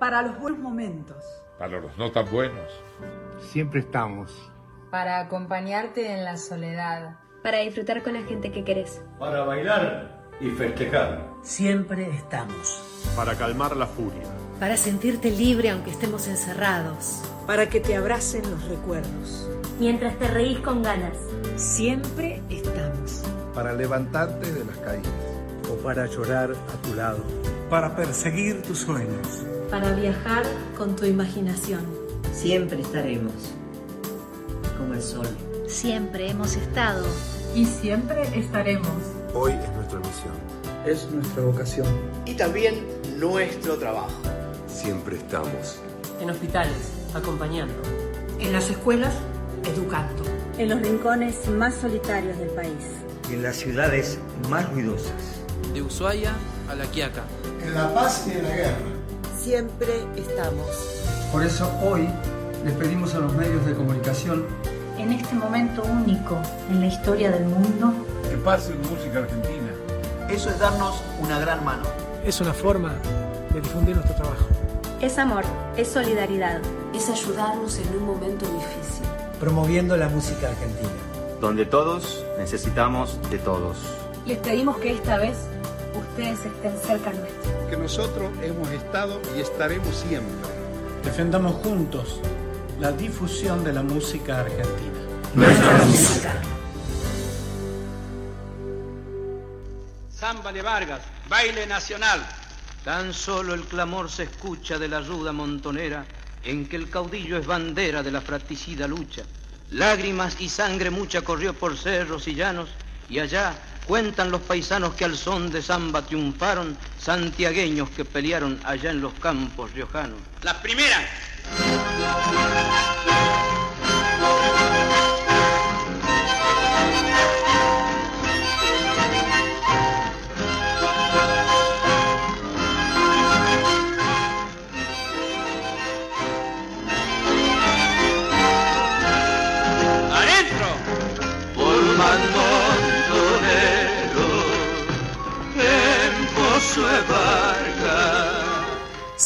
Para los buenos momentos. Para los no tan buenos. Siempre estamos. Para acompañarte en la soledad. Para disfrutar con la gente que querés. Para bailar y festejar. Siempre estamos. Para calmar la furia. Para sentirte libre aunque estemos encerrados. Para que te abracen los recuerdos. Mientras te reís con ganas. Siempre estamos. Para levantarte de las caídas. O para llorar a tu lado. Para perseguir tus sueños. Para viajar con tu imaginación. Siempre estaremos. Como el sol. Siempre hemos estado. Y siempre estaremos. Hoy es nuestra misión. Es nuestra vocación. Y también nuestro trabajo. Siempre estamos. En hospitales, acompañando. En las escuelas, educando. En los rincones más solitarios del país. En las ciudades más ruidosas. De Ushuaia a La Quiaca. En la paz y en la guerra. Siempre estamos. Por eso hoy les pedimos a los medios de comunicación en este momento único en la historia del mundo. Que pase música argentina. Eso es darnos una gran mano. Es una forma de difundir nuestro trabajo. Es amor, es solidaridad. Es ayudarnos en un momento difícil. Promoviendo la música argentina. Donde todos necesitamos de todos. Les pedimos que esta vez ustedes estén cerca nuestro. Que nosotros hemos estado y estaremos siempre. Defendamos juntos la difusión de la música argentina. Nuestra música. Samba de Vargas, baile nacional. Tan solo el clamor se escucha de la ruda montonera en que el caudillo es bandera de la fratricida lucha. Lágrimas y sangre mucha corrió por cerros y llanos y allá cuentan los paisanos que al son de samba triunfaron, santiagueños que pelearon allá en los campos riojanos. Las primeras.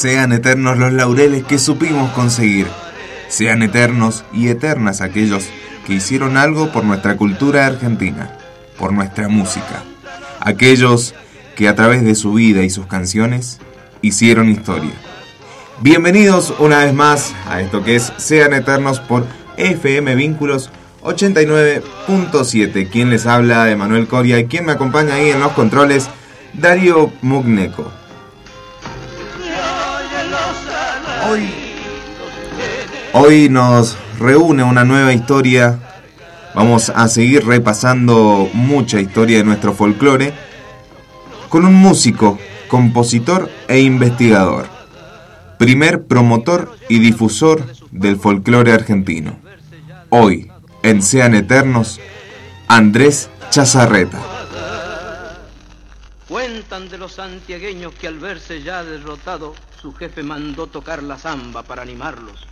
Sean eternos los laureles que supimos conseguir. Sean eternos y eternas aquellos que hicieron algo por nuestra cultura argentina, por nuestra música. Aquellos que a través de su vida y sus canciones hicieron historia. Bienvenidos una vez más a esto que es Sean Eternos por FM Vínculos 89.7. Quien les habla, Emanuel Coria, y quien me acompaña ahí en los controles, Darío Mugneco. Hoy, hoy nos reúne una nueva historia. Vamos a seguir repasando mucha historia de nuestro folclore con un músico, compositor e investigador. Primer promotor y difusor del folclore argentino. Hoy, en Sean Eternos, Andrés Chazarreta. Cuentan de los santiagueños que al verse ya derrotado, su jefe mandó tocar la zamba para animarlos.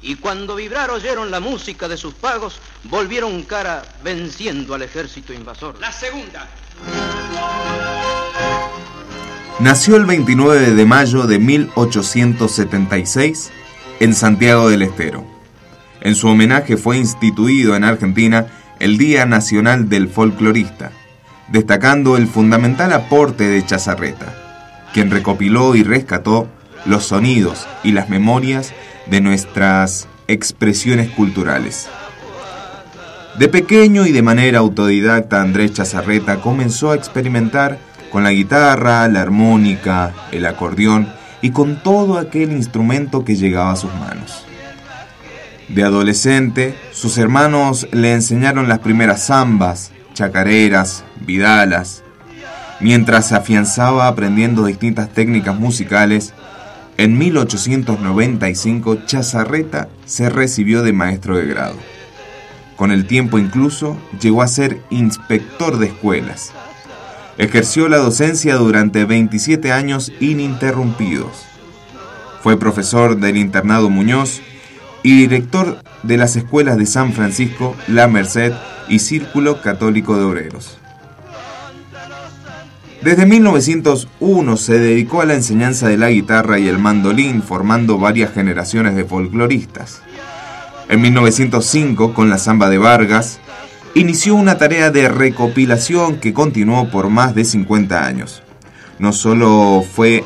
Y cuando vibrar oyeron la música de sus pagos, volvieron cara venciendo al ejército invasor. La segunda. Nació el 29 de mayo de 1876 en Santiago del Estero. En su homenaje fue instituido en Argentina el Día Nacional del Folclorista, destacando el fundamental aporte de Chazarreta, quien recopiló y rescató los sonidos y las memorias de nuestras expresiones culturales. De pequeño y de manera autodidacta, Andrés Chazarreta comenzó a experimentar con la guitarra, la armónica, el acordeón y con todo aquel instrumento que llegaba a sus manos. De adolescente, sus hermanos le enseñaron las primeras zambas, chacareras, vidalas. Mientras se afianzaba aprendiendo distintas técnicas musicales, en 1895 Chazarreta se recibió de maestro de grado. Con el tiempo incluso llegó a ser inspector de escuelas. Ejerció la docencia durante 27 años ininterrumpidos. Fue profesor del internado Muñoz y director de las escuelas de San Francisco, La Merced y Círculo Católico de Obreros. Desde 1901 se dedicó a la enseñanza de la guitarra y el mandolín, formando varias generaciones de folcloristas. En 1905, con la samba de Vargas, inició una tarea de recopilación que continuó por más de 50 años. No solo fue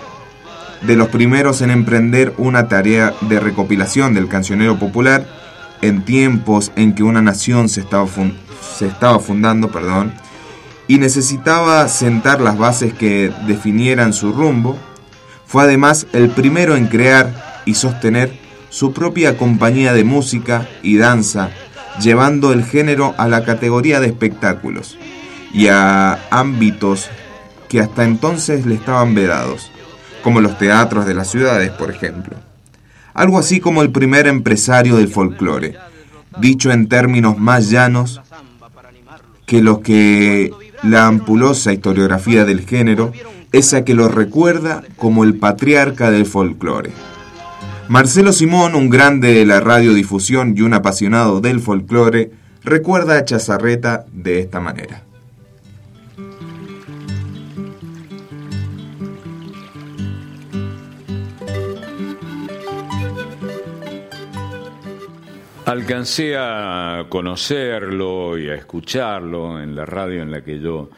de los primeros en emprender una tarea de recopilación del cancionero popular en tiempos en que una nación se estaba, se estaba fundando, perdón, y necesitaba sentar las bases que definieran su rumbo, fue además el primero en crear y sostener su propia compañía de música y danza, llevando el género a la categoría de espectáculos y a ámbitos que hasta entonces le estaban vedados, como los teatros de las ciudades, por ejemplo. Algo así como el primer empresario del folclore, dicho en términos más llanos que los que la ampulosa historiografía del género, esa que lo recuerda como el patriarca del folclore. Marcelo Simón, un grande de la radiodifusión y un apasionado del folclore, recuerda a Chazarreta de esta manera. Alcancé a conocerlo y a escucharlo en la radio en la que yo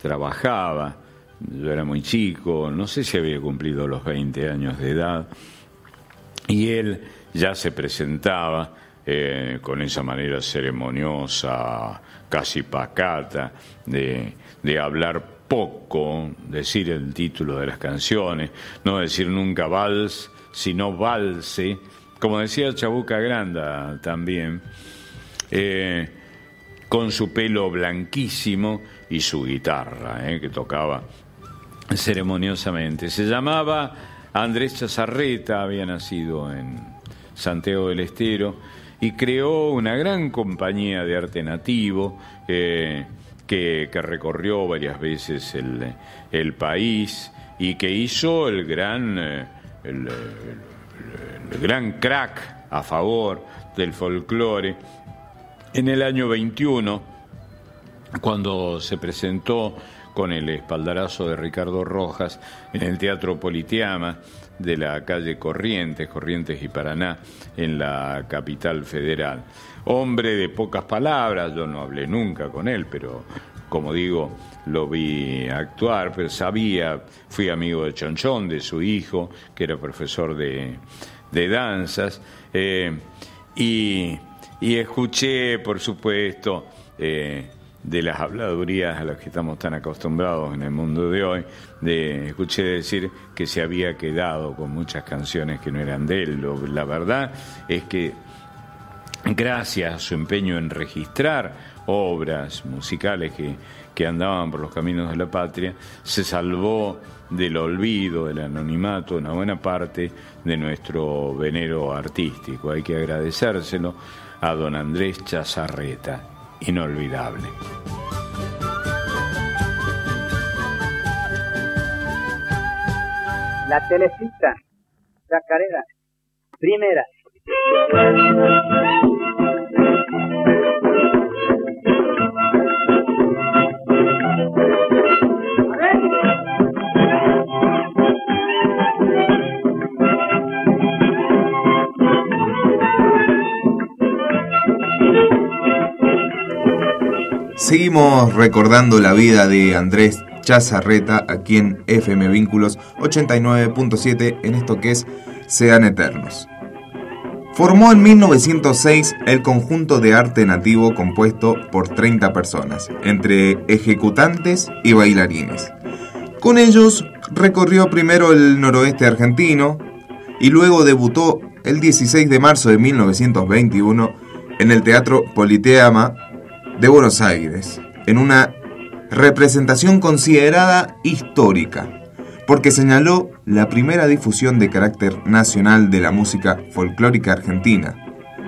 trabajaba. Yo era muy chico, no sé si había cumplido los 20 años de edad, y él ya se presentaba eh, con esa manera ceremoniosa, casi pacata, de, de hablar poco, decir el título de las canciones, no decir nunca vals, sino valse como decía Chabuca Granda también, eh, con su pelo blanquísimo y su guitarra, eh, que tocaba ceremoniosamente. Se llamaba Andrés Chazarreta, había nacido en Santiago del Estero y creó una gran compañía de arte nativo eh, que, recorrió varias veces el, país y que hizo el gran... el gran crack a favor del folclore. En el año 21, cuando se presentó con el espaldarazo de Ricardo Rojas en el Teatro Politeama de la calle Corrientes, Corrientes y Paraná, en la capital federal. Hombre de pocas palabras, yo no hablé nunca con él, pero como digo, lo vi actuar, pero sabía, fui amigo de Chonchón, de su hijo, que era profesor de, de danzas, eh, y, escuché, por supuesto, eh, de las habladurías a las que estamos tan acostumbrados en el mundo de hoy, escuché decir que se había quedado con muchas canciones que no eran de él. la verdad es que gracias a su empeño en registrar obras musicales que, que andaban por los caminos de la patria, se salvó del olvido, del anonimato, una buena parte de nuestro venero artístico. Hay que agradecérselo a don Andrés Chazarreta, inolvidable. La telecita, Chacarera, primera. Seguimos recordando la vida de Andrés Chazarreta aquí en FM Vínculos 89.7 en esto que es Sean Eternos. Formó en 1906 el conjunto de arte nativo compuesto por 30 personas, entre ejecutantes y bailarines. Con ellos recorrió primero el noroeste argentino y luego debutó el 16 de marzo de 1921 en el Teatro Politeama de Buenos Aires, en una representación considerada histórica, porque señaló la primera difusión de carácter nacional de la música folclórica argentina.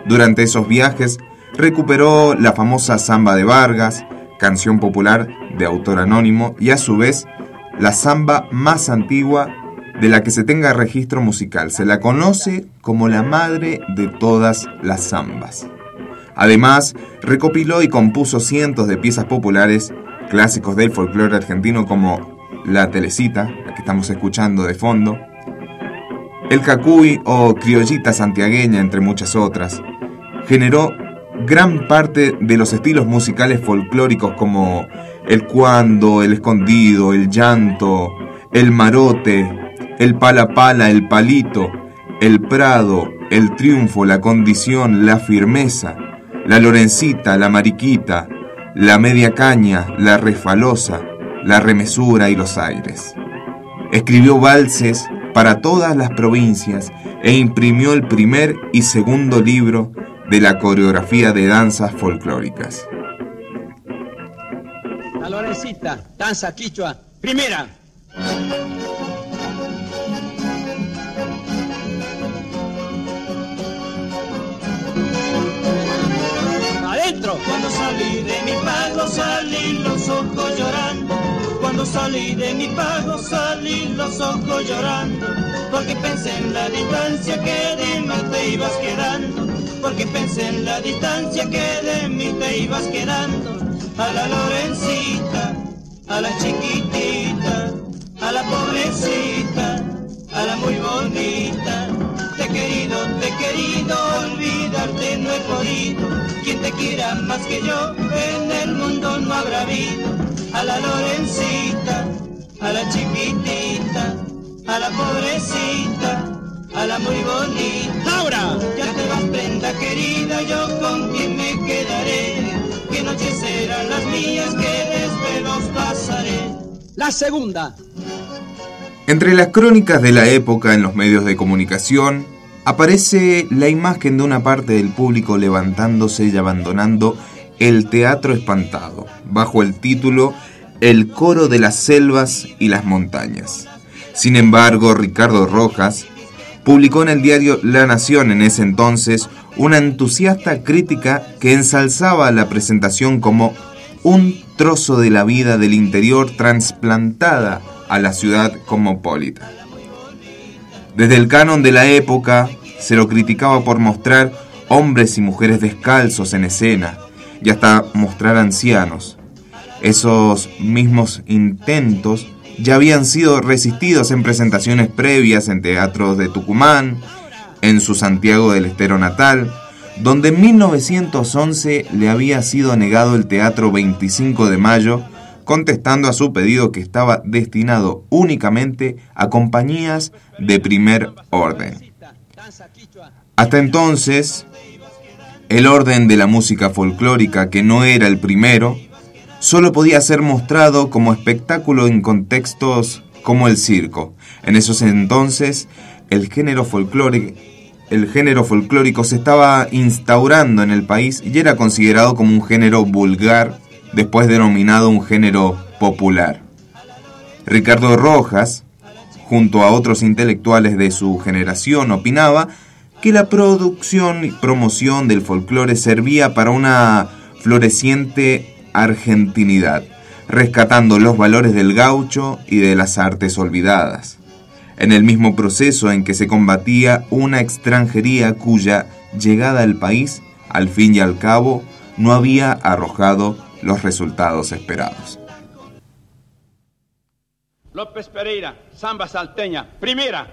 Durante esos viajes recuperó la famosa samba de Vargas, canción popular de autor anónimo, y a su vez la samba más antigua de la que se tenga registro musical. Se la conoce como la madre de todas las zambas. Además, recopiló y compuso cientos de piezas populares, clásicos del folclore argentino como la telecita, la que estamos escuchando de fondo, el cacuy o criollita santiagueña, entre muchas otras, generó gran parte de los estilos musicales folclóricos como el cuando, el escondido, el llanto, el marote, el pala pala, el palito, el prado, el triunfo, la condición, la firmeza, la lorencita, la mariquita, la media caña, la refalosa, la remesura y los aires. Escribió valses para todas las provincias e imprimió el primer y segundo libro de la coreografía de danzas folclóricas. La Lorencita, danza quichua, primera. Salí los ojos llorando. Cuando salí de mi pago salí los ojos llorando. Porque pensé en la distancia que de mí te ibas quedando. Porque pensé en la distancia que de mí te ibas quedando. A la Lorencita, a la chiquitita, a la pobrecita, a la muy bonita. Te he querido, te he querido, olvidarte no he podido. Quien te quiera más que yo, en el mundo no habrá habido. A la Lorencita, a la chiquitita, a la pobrecita, a la muy bonita. Laura, ya te vas prenda querida, yo con quien me quedaré. Que noches serán las mías, que desvelos pasaré. La segunda. Entre las crónicas de la época en los medios de comunicación aparece la imagen de una parte del público levantándose y abandonando el teatro espantado, bajo el título El coro de las selvas y las montañas. Sin embargo, Ricardo Rojas publicó en el diario La Nación en ese entonces una entusiasta crítica que ensalzaba la presentación como un trozo de la vida del interior transplantada a la ciudad cosmopolita. Desde el canon de la época se lo criticaba por mostrar hombres y mujeres descalzos en escena y hasta mostrar ancianos. Esos mismos intentos ya habían sido resistidos en presentaciones previas en teatros de Tucumán, en su Santiago del Estero natal, donde en 1911 le había sido negado el Teatro 25 de Mayo, contestando a su pedido que estaba destinado únicamente a compañías de primer orden. Hasta entonces, el orden de la música folclórica, que no era el primero, solo podía ser mostrado como espectáculo en contextos como el circo. En esos entonces, el género folclórico el género folclórico se estaba instaurando en el país y era considerado como un género vulgar, después denominado un género popular. Ricardo Rojas, junto a otros intelectuales de su generación, opinaba que la producción y promoción del folclore servía para una floreciente argentinidad, rescatando los valores del gaucho y de las artes olvidadas en el mismo proceso en que se combatía una extranjería cuya llegada al país, al fin y al cabo, no había arrojado los resultados esperados. López Pereira, samba salteña, primera.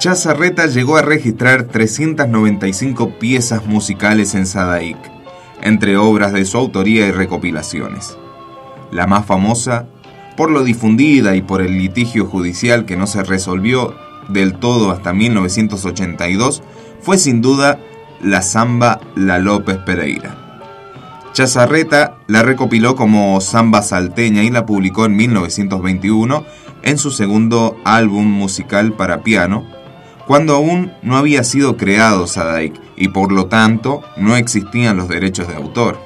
Chazarreta llegó a registrar 395 piezas musicales en Sadaic, entre obras de su autoría y recopilaciones. La más famosa, por lo difundida y por el litigio judicial que no se resolvió del todo hasta 1982, fue sin duda la samba La López Pereira. Chazarreta la recopiló como samba salteña y la publicó en 1921 en su segundo álbum musical para piano, cuando aún no había sido creado Sadaik y por lo tanto no existían los derechos de autor.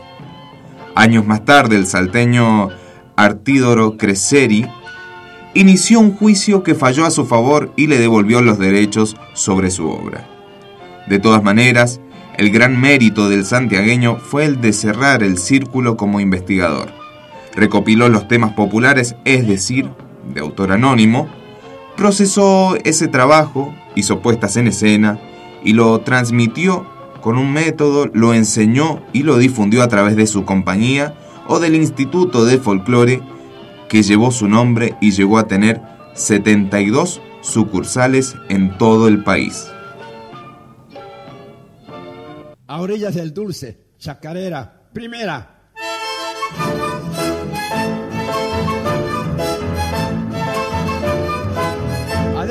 Años más tarde, el salteño Artídoro Creseri inició un juicio que falló a su favor y le devolvió los derechos sobre su obra. De todas maneras, el gran mérito del santiagueño fue el de cerrar el círculo como investigador. Recopiló los temas populares, es decir, de autor anónimo, procesó ese trabajo, hizo puestas en escena y lo transmitió con un método, lo enseñó y lo difundió a través de su compañía o del Instituto de Folclore que llevó su nombre y llegó a tener 72 sucursales en todo el país. A orillas del dulce, chacarera, primera.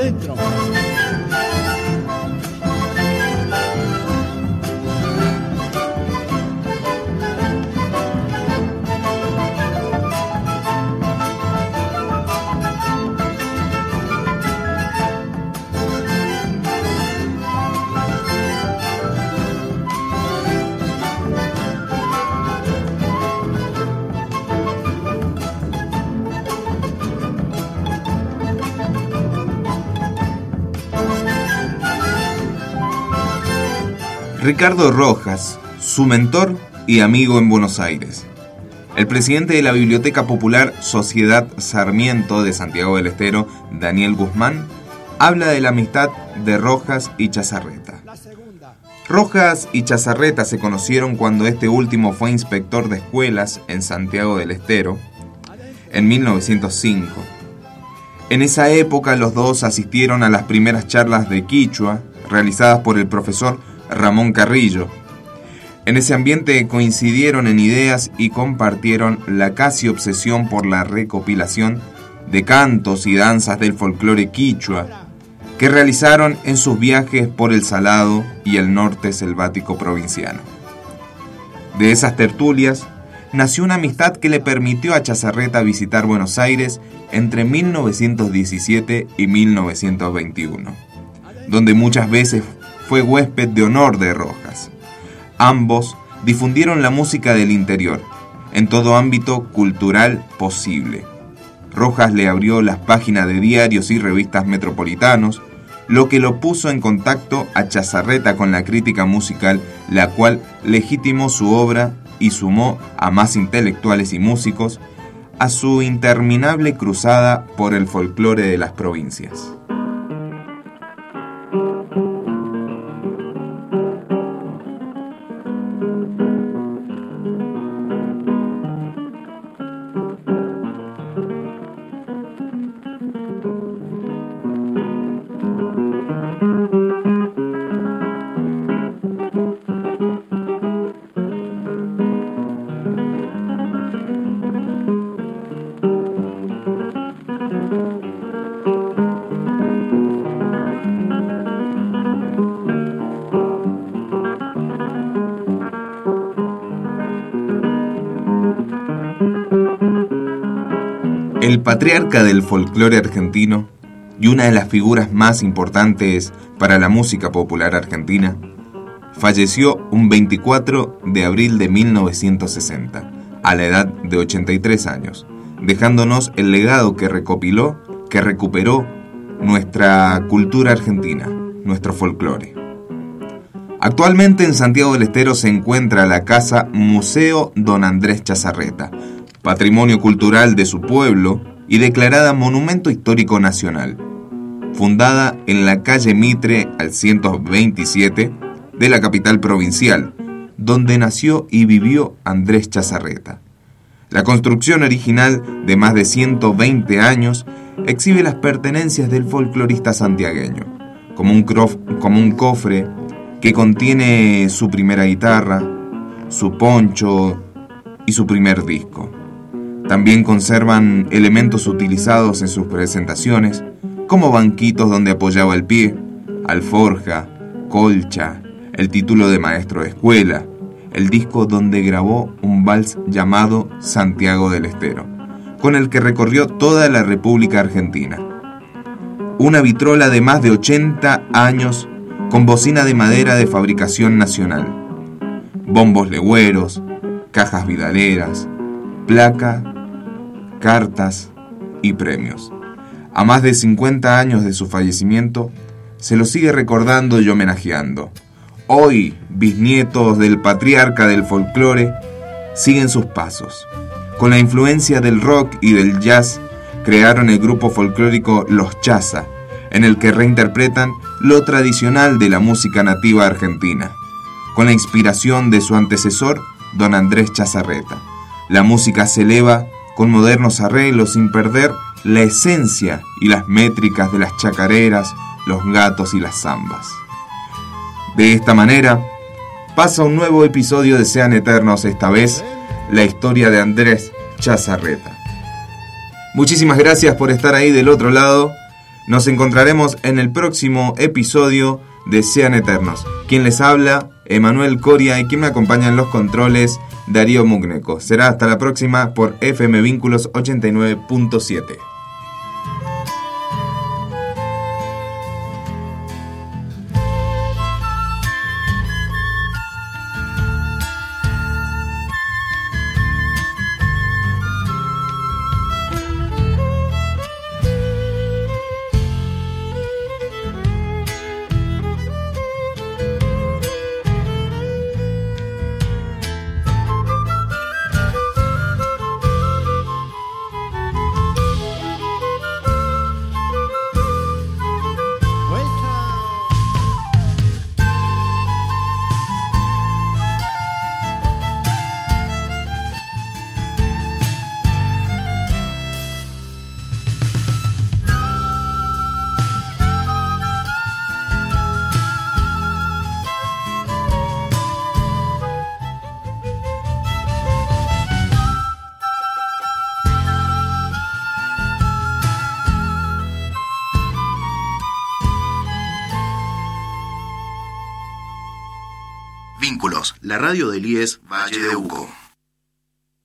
dentro. Ricardo Rojas, su mentor y amigo en Buenos Aires. El presidente de la Biblioteca Popular Sociedad Sarmiento de Santiago del Estero, Daniel Guzmán, habla de la amistad de Rojas y Chazarreta. Rojas y Chazarreta se conocieron cuando este último fue inspector de escuelas en Santiago del Estero en 1905. En esa época los dos asistieron a las primeras charlas de Quichua realizadas por el profesor Ramón Carrillo. En ese ambiente coincidieron en ideas y compartieron la casi obsesión por la recopilación de cantos y danzas del folclore quichua que realizaron en sus viajes por el Salado y el norte selvático provinciano. De esas tertulias nació una amistad que le permitió a Chazarreta visitar Buenos Aires entre 1917 y 1921, donde muchas veces fue huésped de honor de Rojas. Ambos difundieron la música del interior, en todo ámbito cultural posible. Rojas le abrió las páginas de diarios y revistas metropolitanos, lo que lo puso en contacto a Chazarreta con la crítica musical, la cual legitimó su obra y sumó a más intelectuales y músicos a su interminable cruzada por el folclore de las provincias. Patriarca del folclore argentino y una de las figuras más importantes para la música popular argentina, falleció un 24 de abril de 1960, a la edad de 83 años, dejándonos el legado que recopiló, que recuperó nuestra cultura argentina, nuestro folclore. Actualmente en Santiago del Estero se encuentra la casa Museo Don Andrés Chazarreta, patrimonio cultural de su pueblo y declarada Monumento Histórico Nacional, fundada en la calle Mitre al 127 de la capital provincial, donde nació y vivió Andrés Chazarreta. La construcción original de más de 120 años exhibe las pertenencias del folclorista santiagueño, como un, como un cofre que contiene su primera guitarra, su poncho y su primer disco. También conservan elementos utilizados en sus presentaciones, como banquitos donde apoyaba el pie, alforja, colcha, el título de maestro de escuela, el disco donde grabó un vals llamado Santiago del Estero, con el que recorrió toda la República Argentina. Una vitrola de más de 80 años con bocina de madera de fabricación nacional, bombos legüeros, cajas vidaleras, placa, cartas y premios. A más de 50 años de su fallecimiento, se lo sigue recordando y homenajeando. Hoy, bisnietos del patriarca del folclore siguen sus pasos. Con la influencia del rock y del jazz, crearon el grupo folclórico Los Chaza, en el que reinterpretan lo tradicional de la música nativa argentina, con la inspiración de su antecesor, don Andrés Chazarreta. La música se eleva con modernos arreglos sin perder la esencia y las métricas de las chacareras, los gatos y las zambas. De esta manera, pasa un nuevo episodio de Sean Eternos, esta vez la historia de Andrés Chazarreta. Muchísimas gracias por estar ahí del otro lado. Nos encontraremos en el próximo episodio de Sean Eternos. Quien les habla, Emanuel Coria, y quien me acompaña en los controles, Darío Mugneco. Será hasta la próxima por FM Vínculos 89.7. la radio del IES Valle de Uco.